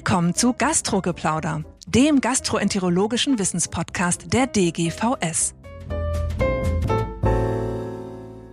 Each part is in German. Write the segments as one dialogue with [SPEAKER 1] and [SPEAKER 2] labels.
[SPEAKER 1] Willkommen zu Gastrogeplauder, dem gastroenterologischen Wissenspodcast der DGVS.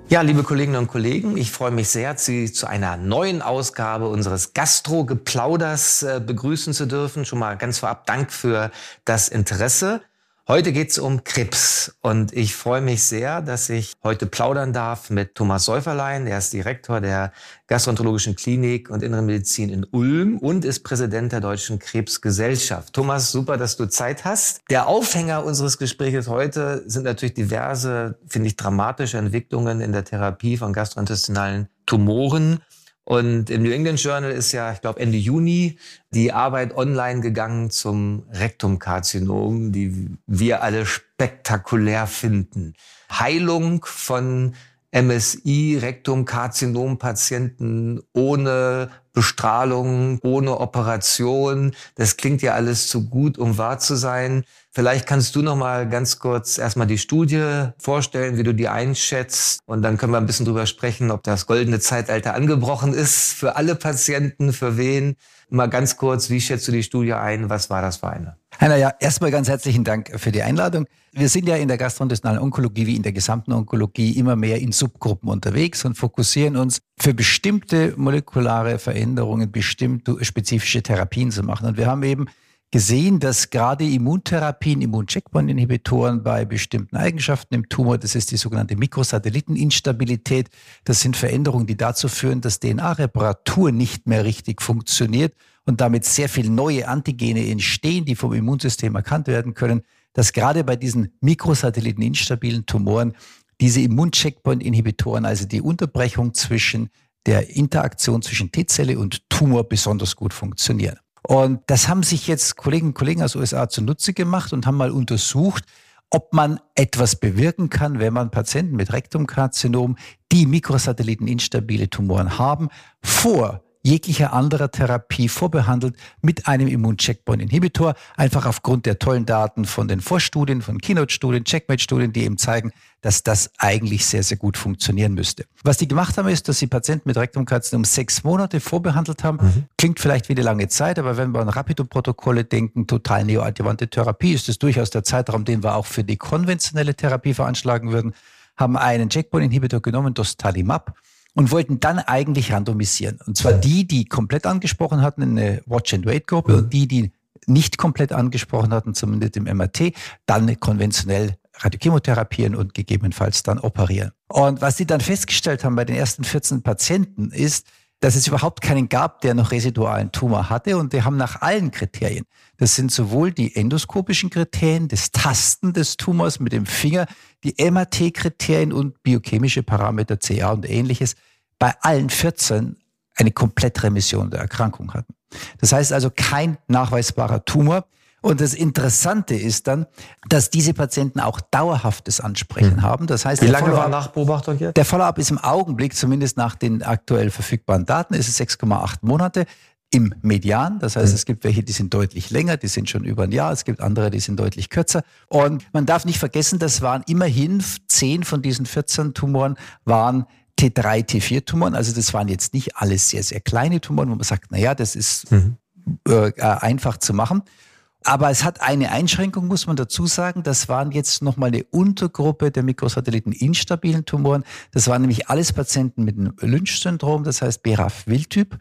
[SPEAKER 2] Ja, liebe Kolleginnen und Kollegen, ich freue mich sehr, Sie zu einer neuen Ausgabe unseres Gastro-Geplauders äh, begrüßen zu dürfen. Schon mal ganz vorab Dank für das Interesse. Heute geht's um Krebs und ich freue mich sehr, dass ich heute plaudern darf mit Thomas Säuferlein. Er ist Direktor der Gastroenterologischen Klinik und Innere Medizin in Ulm und ist Präsident der Deutschen Krebsgesellschaft. Thomas, super, dass du Zeit hast. Der Aufhänger unseres Gesprächs heute sind natürlich diverse, finde ich, dramatische Entwicklungen in der Therapie von gastrointestinalen Tumoren. Und im New England Journal ist ja, ich glaube, Ende Juni die Arbeit online gegangen zum Rektumkarzinom, die wir alle spektakulär finden. Heilung von MSI, Rektumkarzinom-Patienten ohne Bestrahlung, ohne Operation. Das klingt ja alles zu gut, um wahr zu sein. Vielleicht kannst du noch mal ganz kurz erstmal die Studie vorstellen, wie du die einschätzt und dann können wir ein bisschen drüber sprechen, ob das goldene Zeitalter angebrochen ist für alle Patienten, für wen. Mal ganz kurz, wie schätzt du die Studie ein? Was war das für eine?
[SPEAKER 3] Heiner, ja, erstmal ganz herzlichen Dank für die Einladung. Wir sind ja in der gastrointestinalen Onkologie wie in der gesamten Onkologie immer mehr in Subgruppen unterwegs und fokussieren uns für bestimmte molekulare Veränderungen, bestimmte spezifische Therapien zu machen. Und wir haben eben gesehen, dass gerade Immuntherapien, Immuncheckpoint-Inhibitoren bei bestimmten Eigenschaften im Tumor, das ist die sogenannte Mikrosatelliteninstabilität, das sind Veränderungen, die dazu führen, dass DNA-Reparatur nicht mehr richtig funktioniert und damit sehr viele neue Antigene entstehen, die vom Immunsystem erkannt werden können, dass gerade bei diesen Mikrosatelliteninstabilen Tumoren diese Immuncheckpoint-Inhibitoren, also die Unterbrechung zwischen der Interaktion zwischen T-Zelle und Tumor besonders gut funktionieren. Und das haben sich jetzt Kolleginnen und Kollegen aus USA zunutze gemacht und haben mal untersucht, ob man etwas bewirken kann, wenn man Patienten mit Rektumkarzinom, die Mikrosatelliten-instabile Tumoren haben, vor jeglicher anderer Therapie vorbehandelt mit einem Immuncheckpoint-Inhibitor, einfach aufgrund der tollen Daten von den Vorstudien, von Keynote-Studien, Checkmate-Studien, die eben zeigen, dass das eigentlich sehr, sehr gut funktionieren müsste. Was die gemacht haben, ist, dass sie Patienten mit Rektumkarzinom sechs Monate vorbehandelt haben. Mhm. Klingt vielleicht wie eine lange Zeit, aber wenn wir an Rapido-Protokolle denken, total neoadjuvante Therapie, ist es durchaus der Zeitraum, den wir auch für die konventionelle Therapie veranschlagen würden, haben einen Checkpoint-Inhibitor genommen, Dostarlimab, und wollten dann eigentlich randomisieren. Und zwar die, die komplett angesprochen hatten, eine Watch-and-Wait-Gruppe mhm. und die, die nicht komplett angesprochen hatten, zumindest im MRT, dann konventionell Radiochemotherapien und gegebenenfalls dann operieren. Und was sie dann festgestellt haben bei den ersten 14 Patienten ist, dass es überhaupt keinen gab, der noch residualen Tumor hatte. Und die haben nach allen Kriterien, das sind sowohl die endoskopischen Kriterien, das Tasten des Tumors mit dem Finger, die MRT-Kriterien und biochemische Parameter, CA und ähnliches, bei allen 14 eine Komplettremission der Erkrankung hatten. Das heißt also kein nachweisbarer Tumor. Und das Interessante ist dann, dass diese Patienten auch dauerhaftes Ansprechen hm. haben. Das heißt,
[SPEAKER 2] wie lange war Nachbeobachtung
[SPEAKER 3] jetzt? Der Follow-up ist im Augenblick, zumindest nach den aktuell verfügbaren Daten, ist es 6,8 Monate im Median. Das heißt, hm. es gibt welche, die sind deutlich länger, die sind schon über ein Jahr. Es gibt andere, die sind deutlich kürzer. Und man darf nicht vergessen, das waren immerhin 10 von diesen 14 Tumoren waren T3, T4-Tumoren. Also das waren jetzt nicht alles sehr, sehr kleine Tumoren, wo man sagt, na ja, das ist mhm. äh, einfach zu machen. Aber es hat eine Einschränkung, muss man dazu sagen. Das waren jetzt nochmal eine Untergruppe der Mikrosatelliten instabilen Tumoren. Das waren nämlich alles Patienten mit einem Lynch-Syndrom, das heißt BRAF-Wildtyp.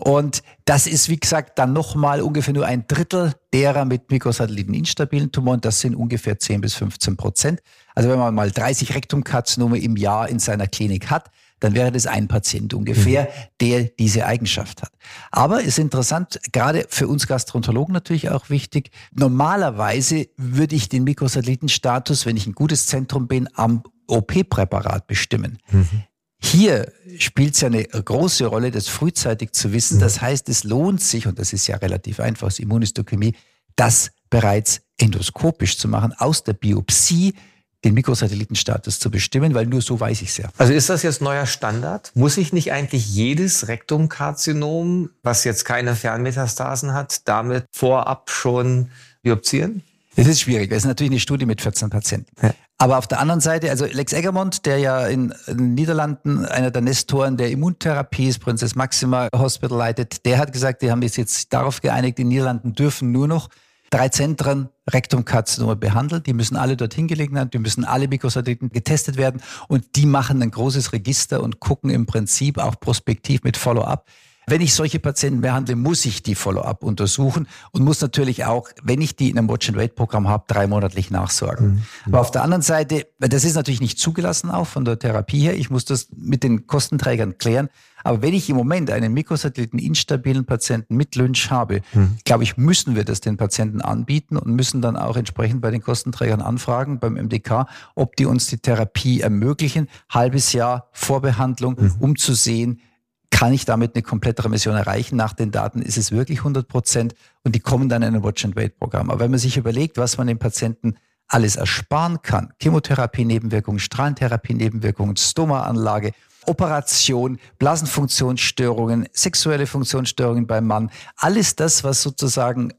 [SPEAKER 3] Und das ist, wie gesagt, dann nochmal ungefähr nur ein Drittel derer mit Mikrosatelliten instabilen Tumoren. Das sind ungefähr 10 bis 15 Prozent. Also wenn man mal 30 Rektumkarzinome im Jahr in seiner Klinik hat, dann wäre das ein Patient ungefähr, mhm. der diese Eigenschaft hat. Aber ist interessant, gerade für uns Gastroenterologen natürlich auch wichtig. Normalerweise würde ich den Mikrosatellitenstatus, wenn ich ein gutes Zentrum bin, am OP-Präparat bestimmen. Mhm. Hier spielt es ja eine große Rolle, das frühzeitig zu wissen. Mhm. Das heißt, es lohnt sich, und das ist ja relativ einfach aus Immunistochemie, das bereits endoskopisch zu machen, aus der Biopsie den Mikrosatellitenstatus zu bestimmen, weil nur so weiß ich es ja.
[SPEAKER 2] Also ist das jetzt neuer Standard? Muss ich nicht eigentlich jedes Rektumkarzinom, was jetzt keine Fernmetastasen hat, damit vorab schon biopsieren?
[SPEAKER 3] Das ist schwierig. Das ist natürlich eine Studie mit 14 Patienten. Ja. Aber auf der anderen Seite, also Lex Eggermont, der ja in den Niederlanden einer der Nestoren der Immuntherapie ist, Prinzess Maxima Hospital leitet, der hat gesagt, die haben sich jetzt darauf geeinigt, die Niederlanden dürfen nur noch drei Zentren Rektumkarzinome behandelt. Die müssen alle dorthin gelegen haben, die müssen alle Mikrosatelliten getestet werden und die machen ein großes Register und gucken im Prinzip auch prospektiv mit Follow-up, wenn ich solche Patienten behandle, muss ich die Follow-up untersuchen und muss natürlich auch, wenn ich die in einem Watch-and-Wait-Programm habe, dreimonatlich nachsorgen. Mhm. Aber auf der anderen Seite, das ist natürlich nicht zugelassen auch von der Therapie her. Ich muss das mit den Kostenträgern klären. Aber wenn ich im Moment einen Mikrosatelliten instabilen Patienten mit Lynch habe, mhm. glaube ich, müssen wir das den Patienten anbieten und müssen dann auch entsprechend bei den Kostenträgern anfragen, beim MDK, ob die uns die Therapie ermöglichen, halbes Jahr Vorbehandlung, mhm. um zu sehen, kann ich damit eine komplette Remission erreichen? Nach den Daten ist es wirklich 100 Prozent und die kommen dann in ein Watch-and-Wait-Programm. Aber wenn man sich überlegt, was man den Patienten alles ersparen kann, Chemotherapie-Nebenwirkungen, Strahlentherapie-Nebenwirkungen, Stoma-Anlage, Operation, Blasenfunktionsstörungen, sexuelle Funktionsstörungen beim Mann, alles das, was sozusagen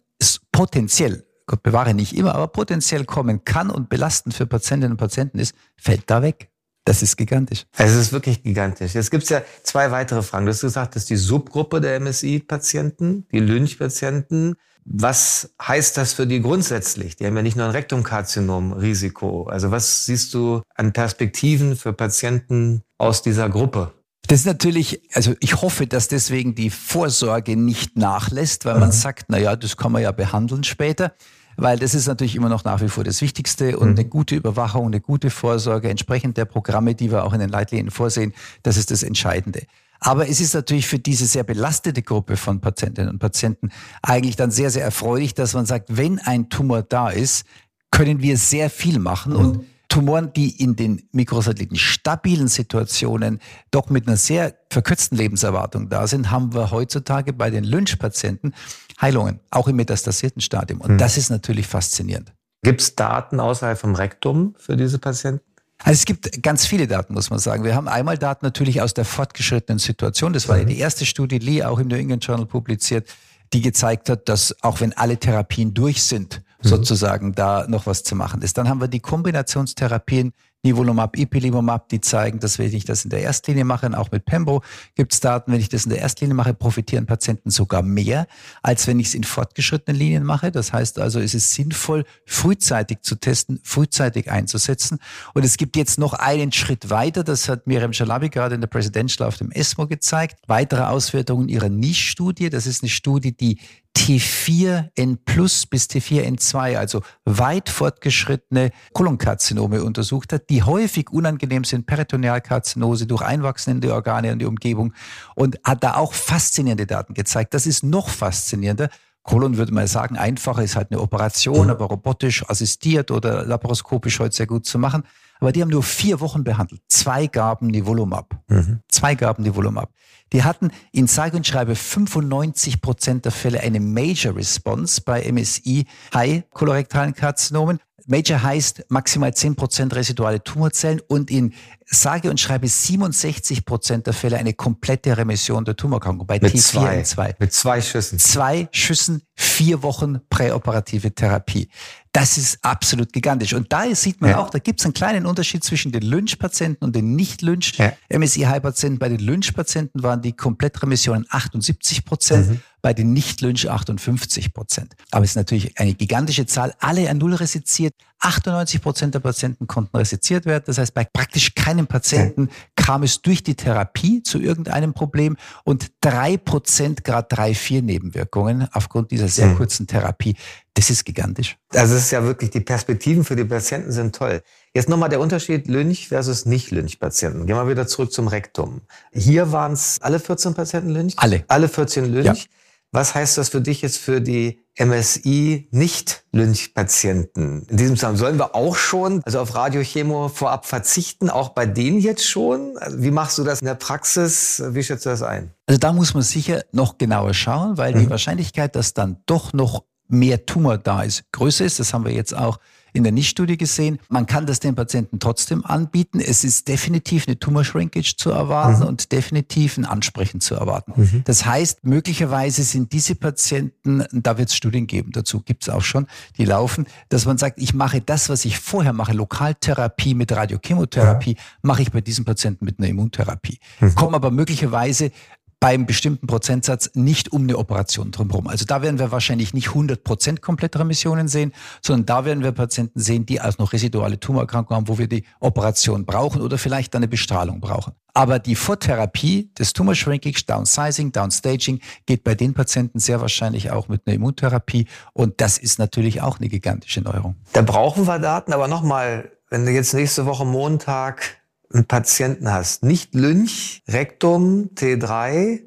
[SPEAKER 3] potenziell, Gott bewahre nicht immer, aber potenziell kommen kann und belastend für Patientinnen und Patienten ist, fällt da weg. Das ist gigantisch.
[SPEAKER 2] Es ist wirklich gigantisch. Jetzt gibt es ja zwei weitere Fragen. Du hast gesagt, das ist die Subgruppe der MSI-Patienten, die Lynch-Patienten. Was heißt das für die grundsätzlich? Die haben ja nicht nur ein Rektumkarzinom-Risiko. Also was siehst du an Perspektiven für Patienten aus dieser Gruppe?
[SPEAKER 3] Das ist natürlich, also ich hoffe, dass deswegen die Vorsorge nicht nachlässt, weil man mhm. sagt, na ja, das kann man ja behandeln später weil das ist natürlich immer noch nach wie vor das Wichtigste und mhm. eine gute Überwachung, eine gute Vorsorge entsprechend der Programme, die wir auch in den Leitlinien vorsehen, das ist das Entscheidende. Aber es ist natürlich für diese sehr belastete Gruppe von Patientinnen und Patienten eigentlich dann sehr, sehr erfreulich, dass man sagt, wenn ein Tumor da ist, können wir sehr viel machen und mhm. Tumoren, die in den Mikrosatelliten stabilen Situationen doch mit einer sehr verkürzten Lebenserwartung da sind, haben wir heutzutage bei den Lynch-Patienten Heilungen, auch im metastasierten Stadium. Und hm. das ist natürlich faszinierend.
[SPEAKER 2] Gibt es Daten außerhalb vom Rektum für diese Patienten?
[SPEAKER 3] Also es gibt ganz viele Daten, muss man sagen. Wir haben einmal Daten natürlich aus der fortgeschrittenen Situation. Das war ja mhm. die erste Studie, Lee, auch im New England Journal publiziert, die gezeigt hat, dass auch wenn alle Therapien durch sind, mhm. sozusagen da noch was zu machen ist. Dann haben wir die Kombinationstherapien Nivolumab, Ipilimumab, die zeigen, dass wenn ich das in der Erstlinie mache, auch mit Pembo gibt es Daten, wenn ich das in der Erstlinie mache, profitieren Patienten sogar mehr, als wenn ich es in fortgeschrittenen Linien mache. Das heißt also, es ist sinnvoll, frühzeitig zu testen, frühzeitig einzusetzen. Und es gibt jetzt noch einen Schritt weiter, das hat Miriam Shalabi gerade in der Presidential auf dem ESMO gezeigt, weitere Auswertungen ihrer Niche-Studie. Das ist eine Studie, die T4N plus bis T4N2, also weit fortgeschrittene Kolonkarzinome untersucht hat, die häufig unangenehm sind, Peritonealkarzinose durch Einwachsen in die Organe und die Umgebung und hat da auch faszinierende Daten gezeigt. Das ist noch faszinierender. Kolon würde man sagen, einfacher ist halt eine Operation, aber robotisch assistiert oder laparoskopisch heute sehr gut zu machen. Aber die haben nur vier Wochen behandelt. Zwei Gaben Nivolumab. Mhm. Zwei Gaben Nivolumab. Die hatten in sage und schreibe 95 Prozent der Fälle eine Major Response bei MSI High kolorektalen Karzinomen. Major heißt maximal 10 Prozent residuale Tumorzellen und in sage und schreibe 67 Prozent der Fälle eine komplette Remission der Tumorerkrankung bei
[SPEAKER 2] Mit T4 zwei. zwei. Mit zwei Schüssen.
[SPEAKER 3] Zwei Schüssen, vier Wochen präoperative Therapie. Das ist absolut gigantisch. Und da sieht man ja. auch, da gibt es einen kleinen Unterschied zwischen den Lynch-Patienten und den Nicht-Lynch-MSI-High-Patienten. Bei den Lynch-Patienten waren die Komplettremissionen 78 Prozent, mhm. bei den Nicht-Lynch 58 Prozent. Aber es ist natürlich eine gigantische Zahl. Alle an Null resiziert. 98 Prozent der Patienten konnten resiziert werden. Das heißt, bei praktisch keinem Patienten kam es durch die Therapie zu irgendeinem Problem und drei Prozent, gerade drei, vier Nebenwirkungen aufgrund dieser sehr kurzen Therapie. Das ist gigantisch.
[SPEAKER 2] Also es ist ja wirklich, die Perspektiven für die Patienten sind toll. Jetzt nochmal der Unterschied Lynch versus Nicht-Lynch-Patienten. Gehen wir wieder zurück zum Rektum. Hier waren es alle 14 Patienten Lynch?
[SPEAKER 3] Alle.
[SPEAKER 2] Alle 14 Lynch. Ja. Was heißt das für dich jetzt für die MSI-Nicht-Lynch-Patienten? In diesem Zusammenhang sollen wir auch schon, also auf Radiochemo vorab verzichten, auch bei denen jetzt schon? Also wie machst du das in der Praxis? Wie schätzt du das ein?
[SPEAKER 3] Also da muss man sicher noch genauer schauen, weil mhm. die Wahrscheinlichkeit, dass dann doch noch mehr Tumor da ist, größer ist. Das haben wir jetzt auch in der Nichtstudie gesehen. Man kann das den Patienten trotzdem anbieten. Es ist definitiv eine Tumor Shrinkage zu erwarten mhm. und definitiv ein Ansprechen zu erwarten. Mhm. Das heißt, möglicherweise sind diese Patienten, da wird es Studien geben, dazu gibt es auch schon, die laufen, dass man sagt, ich mache das, was ich vorher mache, Lokaltherapie mit Radiochemotherapie, ja. mache ich bei diesen Patienten mit einer Immuntherapie. Mhm. Komme aber möglicherweise beim bestimmten Prozentsatz nicht um eine Operation drumherum. Also da werden wir wahrscheinlich nicht 100 Prozent komplette Remissionen sehen, sondern da werden wir Patienten sehen, die als noch residuale Tumorerkrankungen haben, wo wir die Operation brauchen oder vielleicht eine Bestrahlung brauchen. Aber die Vortherapie des Tumor Shrinkage, Downsizing, Downstaging geht bei den Patienten sehr wahrscheinlich auch mit einer Immuntherapie und das ist natürlich auch eine gigantische Neuerung.
[SPEAKER 2] Da brauchen wir Daten, aber nochmal, wenn du jetzt nächste Woche Montag einen Patienten hast, nicht Lynch, Rektum, T3,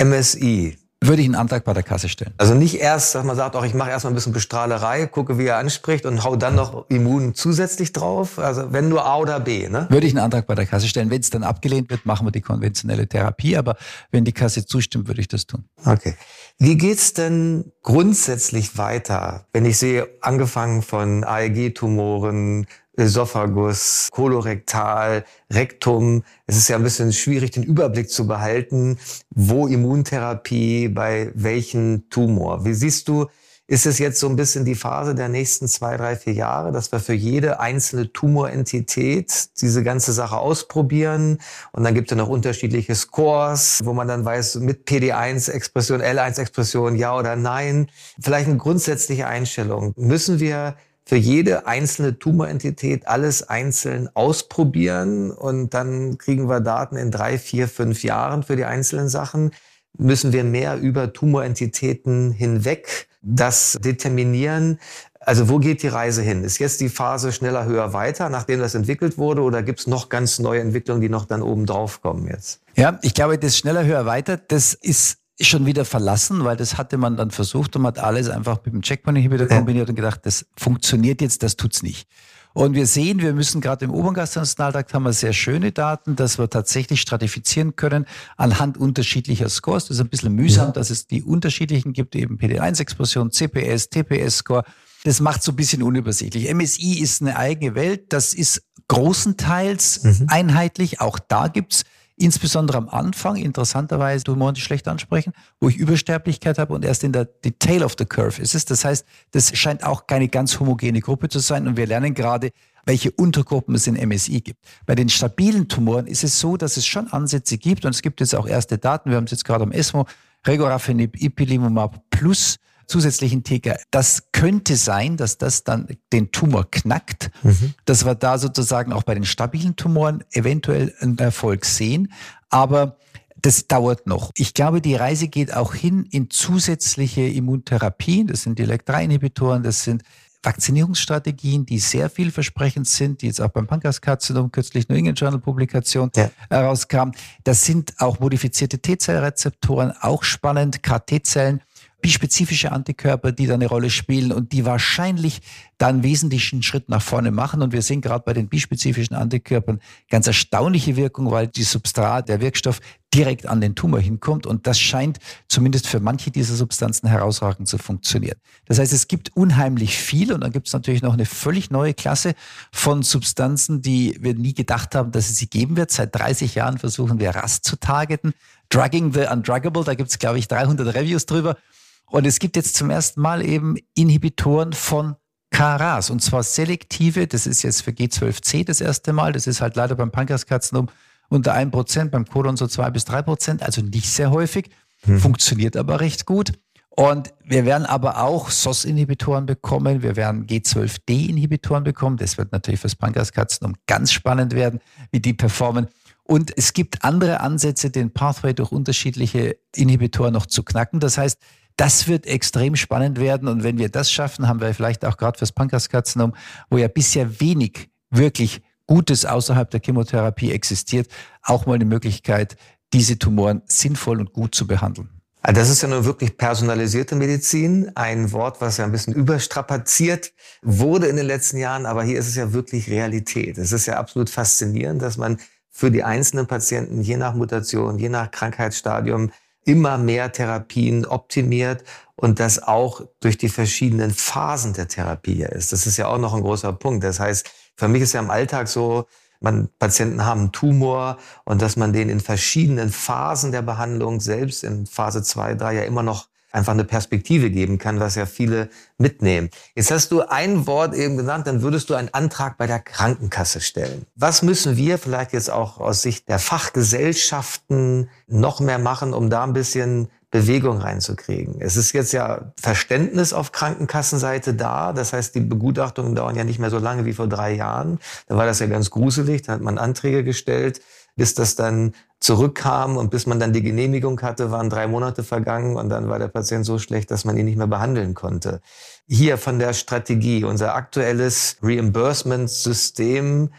[SPEAKER 2] MSI.
[SPEAKER 3] Würde ich einen Antrag bei der Kasse stellen.
[SPEAKER 2] Also nicht erst, dass man sagt, auch ich mache erstmal ein bisschen Bestrahlerei, gucke, wie er anspricht und hau dann noch Immun zusätzlich drauf. Also wenn nur A oder B, ne?
[SPEAKER 3] Würde ich einen Antrag bei der Kasse stellen. Wenn es dann abgelehnt wird, machen wir die konventionelle Therapie. Aber wenn die Kasse zustimmt, würde ich das tun.
[SPEAKER 2] Okay. Wie geht's denn grundsätzlich weiter, wenn ich sehe, angefangen von AEG-Tumoren, Esophagus, Kolorektal, Rektum. Es ist ja ein bisschen schwierig, den Überblick zu behalten, wo Immuntherapie bei welchen Tumor. Wie siehst du, ist es jetzt so ein bisschen die Phase der nächsten zwei, drei, vier Jahre, dass wir für jede einzelne Tumorentität diese ganze Sache ausprobieren? Und dann gibt es noch unterschiedliche Scores, wo man dann weiß, mit PD1-Expression, L1-Expression, ja oder nein. Vielleicht eine grundsätzliche Einstellung. Müssen wir für jede einzelne Tumorentität alles einzeln ausprobieren und dann kriegen wir Daten in drei, vier, fünf Jahren für die einzelnen Sachen. Müssen wir mehr über Tumorentitäten hinweg das determinieren? Also wo geht die Reise hin? Ist jetzt die Phase schneller, höher, weiter, nachdem das entwickelt wurde, oder gibt es noch ganz neue Entwicklungen, die noch dann oben drauf kommen jetzt?
[SPEAKER 3] Ja, ich glaube, das schneller, höher, weiter, das ist schon wieder verlassen, weil das hatte man dann versucht und man hat alles einfach mit dem Checkpoint-Inhibitor kombiniert und gedacht, das funktioniert jetzt, das tut's nicht. Und wir sehen, wir müssen gerade im Obergastronationaltrakt haben wir sehr schöne Daten, dass wir tatsächlich stratifizieren können anhand unterschiedlicher Scores. Das ist ein bisschen mühsam, ja. dass es die unterschiedlichen gibt, eben PD1-Expression, CPS, TPS-Score. Das macht so ein bisschen unübersichtlich. MSI ist eine eigene Welt. Das ist großenteils mhm. einheitlich. Auch da gibt's insbesondere am Anfang, interessanterweise, du Tumoren, die schlecht ansprechen, wo ich Übersterblichkeit habe und erst in der die Tail of the Curve ist es. Das heißt, das scheint auch keine ganz homogene Gruppe zu sein und wir lernen gerade, welche Untergruppen es in MSI gibt. Bei den stabilen Tumoren ist es so, dass es schon Ansätze gibt und es gibt jetzt auch erste Daten. Wir haben es jetzt gerade am ESMO, Regorafenib, Ipilimumab plus zusätzlichen TK. Das könnte sein, dass das dann den Tumor knackt, mhm. dass wir da sozusagen auch bei den stabilen Tumoren eventuell einen Erfolg sehen. Aber das dauert noch. Ich glaube, die Reise geht auch hin in zusätzliche Immuntherapien. Das sind die LEC-3-Inhibitoren, das sind Vakzinierungsstrategien, die sehr vielversprechend sind, die jetzt auch beim Pankreaskarzinom kürzlich New England Journal Publikation ja. herauskam. Das sind auch modifizierte T-Zellrezeptoren, auch spannend, KT-Zellen bispezifische Antikörper, die da eine Rolle spielen und die wahrscheinlich da einen wesentlichen Schritt nach vorne machen. Und wir sehen gerade bei den bispezifischen Antikörpern ganz erstaunliche Wirkung, weil die Substrat, der Wirkstoff direkt an den Tumor hinkommt. Und das scheint zumindest für manche dieser Substanzen herausragend zu funktionieren. Das heißt, es gibt unheimlich viel und dann gibt es natürlich noch eine völlig neue Klasse von Substanzen, die wir nie gedacht haben, dass es sie geben wird. Seit 30 Jahren versuchen wir RAS zu targeten. Drugging the Undruggable, da gibt es, glaube ich, 300 Reviews drüber. Und es gibt jetzt zum ersten Mal eben Inhibitoren von KRAS und zwar selektive, das ist jetzt für G12C das erste Mal, das ist halt leider beim Pankreaskarzinom unter 1%, beim Kolon so 2 bis 3%, also nicht sehr häufig, hm. funktioniert aber recht gut. Und wir werden aber auch SOS-Inhibitoren bekommen, wir werden G12D-Inhibitoren bekommen, das wird natürlich fürs Pankreaskarzinom ganz spannend werden, wie die performen. Und es gibt andere Ansätze, den Pathway durch unterschiedliche Inhibitoren noch zu knacken. Das heißt, das wird extrem spannend werden. Und wenn wir das schaffen, haben wir vielleicht auch gerade fürs Pankreaskarzinom, wo ja bisher wenig wirklich Gutes außerhalb der Chemotherapie existiert, auch mal eine Möglichkeit, diese Tumoren sinnvoll und gut zu behandeln.
[SPEAKER 2] Ah, das ist ja nun wirklich personalisierte Medizin, ein Wort, was ja ein bisschen überstrapaziert wurde in den letzten Jahren, aber hier ist es ja wirklich Realität. Es ist ja absolut faszinierend, dass man für die einzelnen Patienten je nach Mutation, je nach Krankheitsstadium immer mehr Therapien optimiert und das auch durch die verschiedenen Phasen der Therapie ist. Das ist ja auch noch ein großer Punkt. Das heißt, für mich ist ja im Alltag so, man, Patienten haben einen Tumor und dass man den in verschiedenen Phasen der Behandlung, selbst in Phase 2, 3 ja immer noch einfach eine Perspektive geben kann, was ja viele mitnehmen. Jetzt hast du ein Wort eben genannt, dann würdest du einen Antrag bei der Krankenkasse stellen. Was müssen wir vielleicht jetzt auch aus Sicht der Fachgesellschaften noch mehr machen, um da ein bisschen Bewegung reinzukriegen. Es ist jetzt ja Verständnis auf Krankenkassenseite da. Das heißt, die Begutachtungen dauern ja nicht mehr so lange wie vor drei Jahren. Da war das ja ganz gruselig. Da hat man Anträge gestellt, bis das dann zurückkam und bis man dann die Genehmigung hatte, waren drei Monate vergangen und dann war der Patient so schlecht, dass man ihn nicht mehr behandeln konnte. Hier von der Strategie, unser aktuelles Reimbursement-System,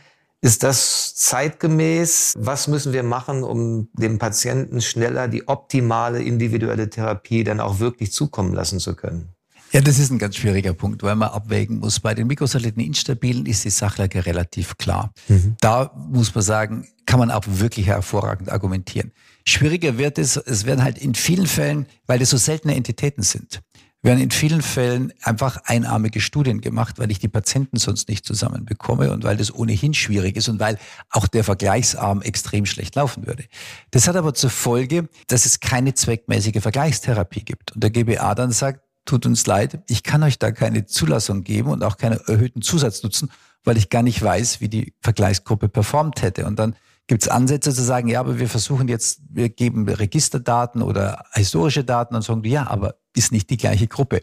[SPEAKER 2] ist das zeitgemäß? Was müssen wir machen, um dem Patienten schneller die optimale individuelle Therapie dann auch wirklich zukommen lassen zu können?
[SPEAKER 3] Ja, das ist ein ganz schwieriger Punkt, weil man abwägen muss. Bei den Mikrosatelliten Instabilen ist die Sachlage relativ klar. Mhm. Da muss man sagen, kann man auch wirklich hervorragend argumentieren. Schwieriger wird es, es werden halt in vielen Fällen, weil das so seltene Entitäten sind, werden in vielen Fällen einfach einarmige Studien gemacht, weil ich die Patienten sonst nicht zusammenbekomme und weil das ohnehin schwierig ist und weil auch der Vergleichsarm extrem schlecht laufen würde. Das hat aber zur Folge, dass es keine zweckmäßige Vergleichstherapie gibt. Und der GBA dann sagt, tut uns leid, ich kann euch da keine Zulassung geben und auch keine erhöhten Zusatznutzen, weil ich gar nicht weiß, wie die Vergleichsgruppe performt hätte. Und dann gibt es Ansätze zu sagen, ja, aber wir versuchen jetzt, wir geben Registerdaten oder historische Daten und sagen, ja, aber ist nicht die gleiche Gruppe.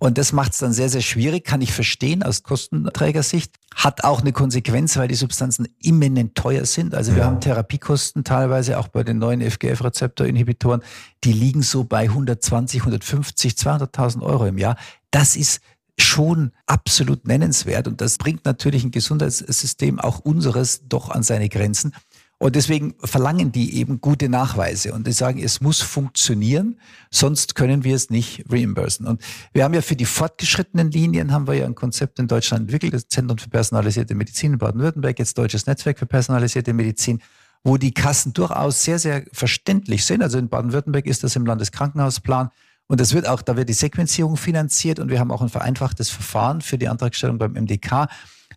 [SPEAKER 3] Und das macht es dann sehr, sehr schwierig, kann ich verstehen aus Kostenträgersicht. Hat auch eine Konsequenz, weil die Substanzen immanent teuer sind. Also wir ja. haben Therapiekosten teilweise auch bei den neuen FGF-Rezeptor-Inhibitoren, die liegen so bei 120, 150, 200.000 Euro im Jahr. Das ist schon absolut nennenswert und das bringt natürlich ein Gesundheitssystem auch unseres doch an seine Grenzen. Und deswegen verlangen die eben gute Nachweise und die sagen, es muss funktionieren, sonst können wir es nicht reimbursen. Und wir haben ja für die fortgeschrittenen Linien haben wir ja ein Konzept in Deutschland entwickelt, das Zentrum für personalisierte Medizin in Baden-Württemberg, jetzt Deutsches Netzwerk für personalisierte Medizin, wo die Kassen durchaus sehr, sehr verständlich sind. Also in Baden-Württemberg ist das im Landeskrankenhausplan. Und das wird auch, da wird die Sequenzierung finanziert und wir haben auch ein vereinfachtes Verfahren für die Antragstellung beim MDK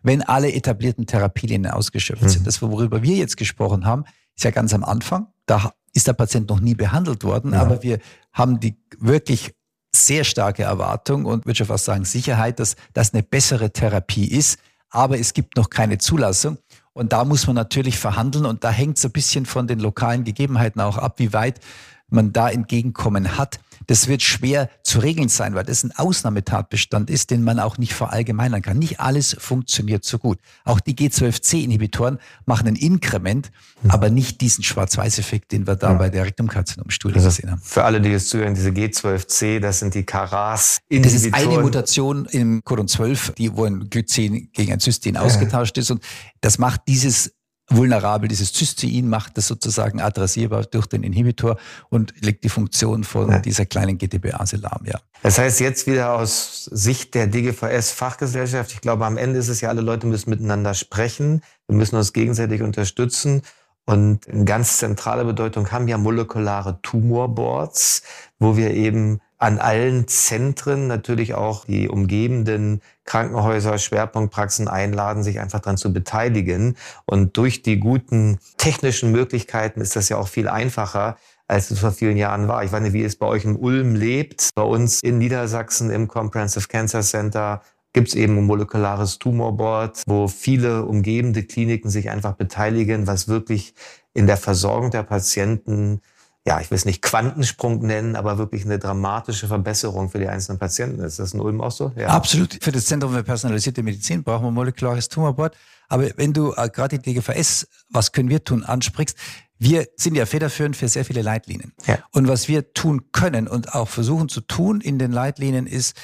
[SPEAKER 3] wenn alle etablierten Therapielinien ausgeschöpft mhm. sind. Das, worüber wir jetzt gesprochen haben, ist ja ganz am Anfang. Da ist der Patient noch nie behandelt worden, ja. aber wir haben die wirklich sehr starke Erwartung und würde schon fast sagen Sicherheit, dass das eine bessere Therapie ist. Aber es gibt noch keine Zulassung. Und da muss man natürlich verhandeln und da hängt es ein bisschen von den lokalen Gegebenheiten auch ab, wie weit man da Entgegenkommen hat. Das wird schwer zu regeln sein, weil das ein Ausnahmetatbestand ist, den man auch nicht verallgemeinern kann. Nicht alles funktioniert so gut. Auch die G12C-Inhibitoren machen ein Inkrement, mhm. aber nicht diesen Schwarz-Weiß-Effekt, den wir da ja. bei der Rektumkarzinomstudie also gesehen haben.
[SPEAKER 2] Für alle, die jetzt zuhören, diese G12C, das sind die Karas.
[SPEAKER 3] Das ist eine Mutation im Codon 12, die, wo ein Glycin gegen ein Cystein ja. ausgetauscht ist und das macht dieses vulnerabel. Dieses Cystein macht das sozusagen adressierbar durch den Inhibitor und legt die Funktion von ja. dieser kleinen GTBase lahm. Ja.
[SPEAKER 2] Das heißt jetzt wieder aus Sicht der DGVS-Fachgesellschaft, ich glaube, am Ende ist es ja, alle Leute müssen miteinander sprechen. Wir müssen uns gegenseitig unterstützen. Und eine ganz zentrale Bedeutung haben ja molekulare Tumorboards, wo wir eben an allen Zentren natürlich auch die umgebenden Krankenhäuser, Schwerpunktpraxen einladen, sich einfach daran zu beteiligen. Und durch die guten technischen Möglichkeiten ist das ja auch viel einfacher, als es vor vielen Jahren war. Ich weiß nicht, wie es bei euch in Ulm lebt. Bei uns in Niedersachsen im Comprehensive Cancer Center gibt es eben ein molekulares Tumorboard, wo viele umgebende Kliniken sich einfach beteiligen, was wirklich in der Versorgung der Patienten ja, ich will es nicht Quantensprung nennen, aber wirklich eine dramatische Verbesserung für die einzelnen Patienten. Ist das in Ulm auch so?
[SPEAKER 3] Ja. Absolut. Für das Zentrum für personalisierte Medizin brauchen wir molekulares Tumorboard. Aber wenn du äh, gerade die DGVS, was können wir tun, ansprichst, wir sind ja federführend für sehr viele Leitlinien. Ja. Und was wir tun können und auch versuchen zu tun in den Leitlinien ist,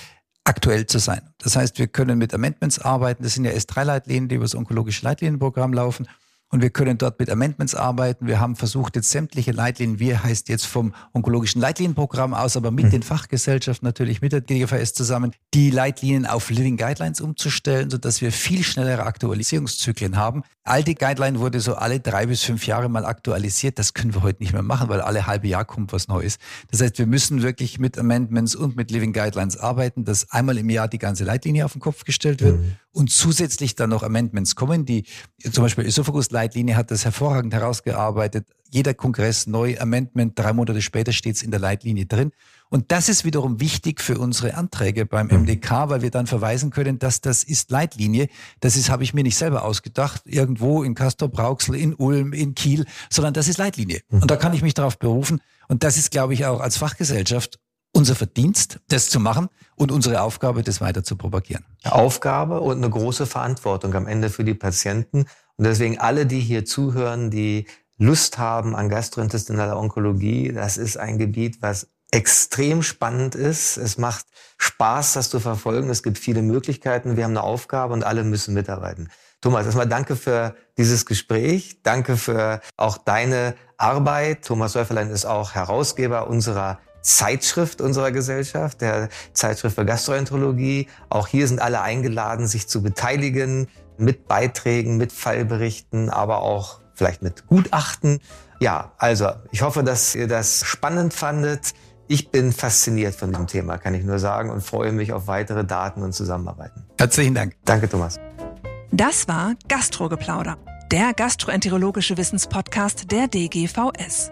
[SPEAKER 3] aktuell zu sein. Das heißt, wir können mit Amendments arbeiten. Das sind ja S3-Leitlinien, die über das onkologische Leitlinienprogramm laufen. Und wir können dort mit Amendments arbeiten. Wir haben versucht, jetzt sämtliche Leitlinien, wir heißt jetzt vom onkologischen Leitlinienprogramm aus, aber mit mhm. den Fachgesellschaften natürlich mit der DGVS zusammen, die Leitlinien auf Living Guidelines umzustellen, sodass wir viel schnellere Aktualisierungszyklen haben. Alte Guideline wurde so alle drei bis fünf Jahre mal aktualisiert. Das können wir heute nicht mehr machen, weil alle halbe Jahr kommt was Neues. Das heißt, wir müssen wirklich mit Amendments und mit Living Guidelines arbeiten, dass einmal im Jahr die ganze Leitlinie auf den Kopf gestellt wird mhm. Und zusätzlich dann noch Amendments kommen. Die zum Beispiel Esophagus-Leitlinie hat das hervorragend herausgearbeitet. Jeder Kongress neu Amendment, drei Monate später steht es in der Leitlinie drin. Und das ist wiederum wichtig für unsere Anträge beim MDK, mhm. weil wir dann verweisen können, dass das ist Leitlinie. Das ist, habe ich mir nicht selber ausgedacht, irgendwo in Castor Brauxel, in Ulm, in Kiel, sondern das ist Leitlinie. Und da kann ich mich darauf berufen. Und das ist, glaube ich, auch als Fachgesellschaft unser Verdienst, das zu machen und unsere Aufgabe, das weiter zu propagieren.
[SPEAKER 2] Aufgabe und eine große Verantwortung am Ende für die Patienten. Und deswegen alle, die hier zuhören, die Lust haben an gastrointestinaler Onkologie, das ist ein Gebiet, was extrem spannend ist. Es macht Spaß, das zu verfolgen. Es gibt viele Möglichkeiten. Wir haben eine Aufgabe und alle müssen mitarbeiten. Thomas, erstmal danke für dieses Gespräch. Danke für auch deine Arbeit. Thomas Säuferlein ist auch Herausgeber unserer Zeitschrift unserer Gesellschaft, der Zeitschrift für Gastroenterologie. Auch hier sind alle eingeladen, sich zu beteiligen mit Beiträgen, mit Fallberichten, aber auch vielleicht mit Gutachten. Ja, also ich hoffe, dass ihr das spannend fandet. Ich bin fasziniert von dem Thema, kann ich nur sagen, und freue mich auf weitere Daten und Zusammenarbeiten.
[SPEAKER 3] Herzlichen Dank.
[SPEAKER 2] Danke, Thomas.
[SPEAKER 1] Das war Gastrogeplauder, der gastroenterologische Wissenspodcast der DGVS.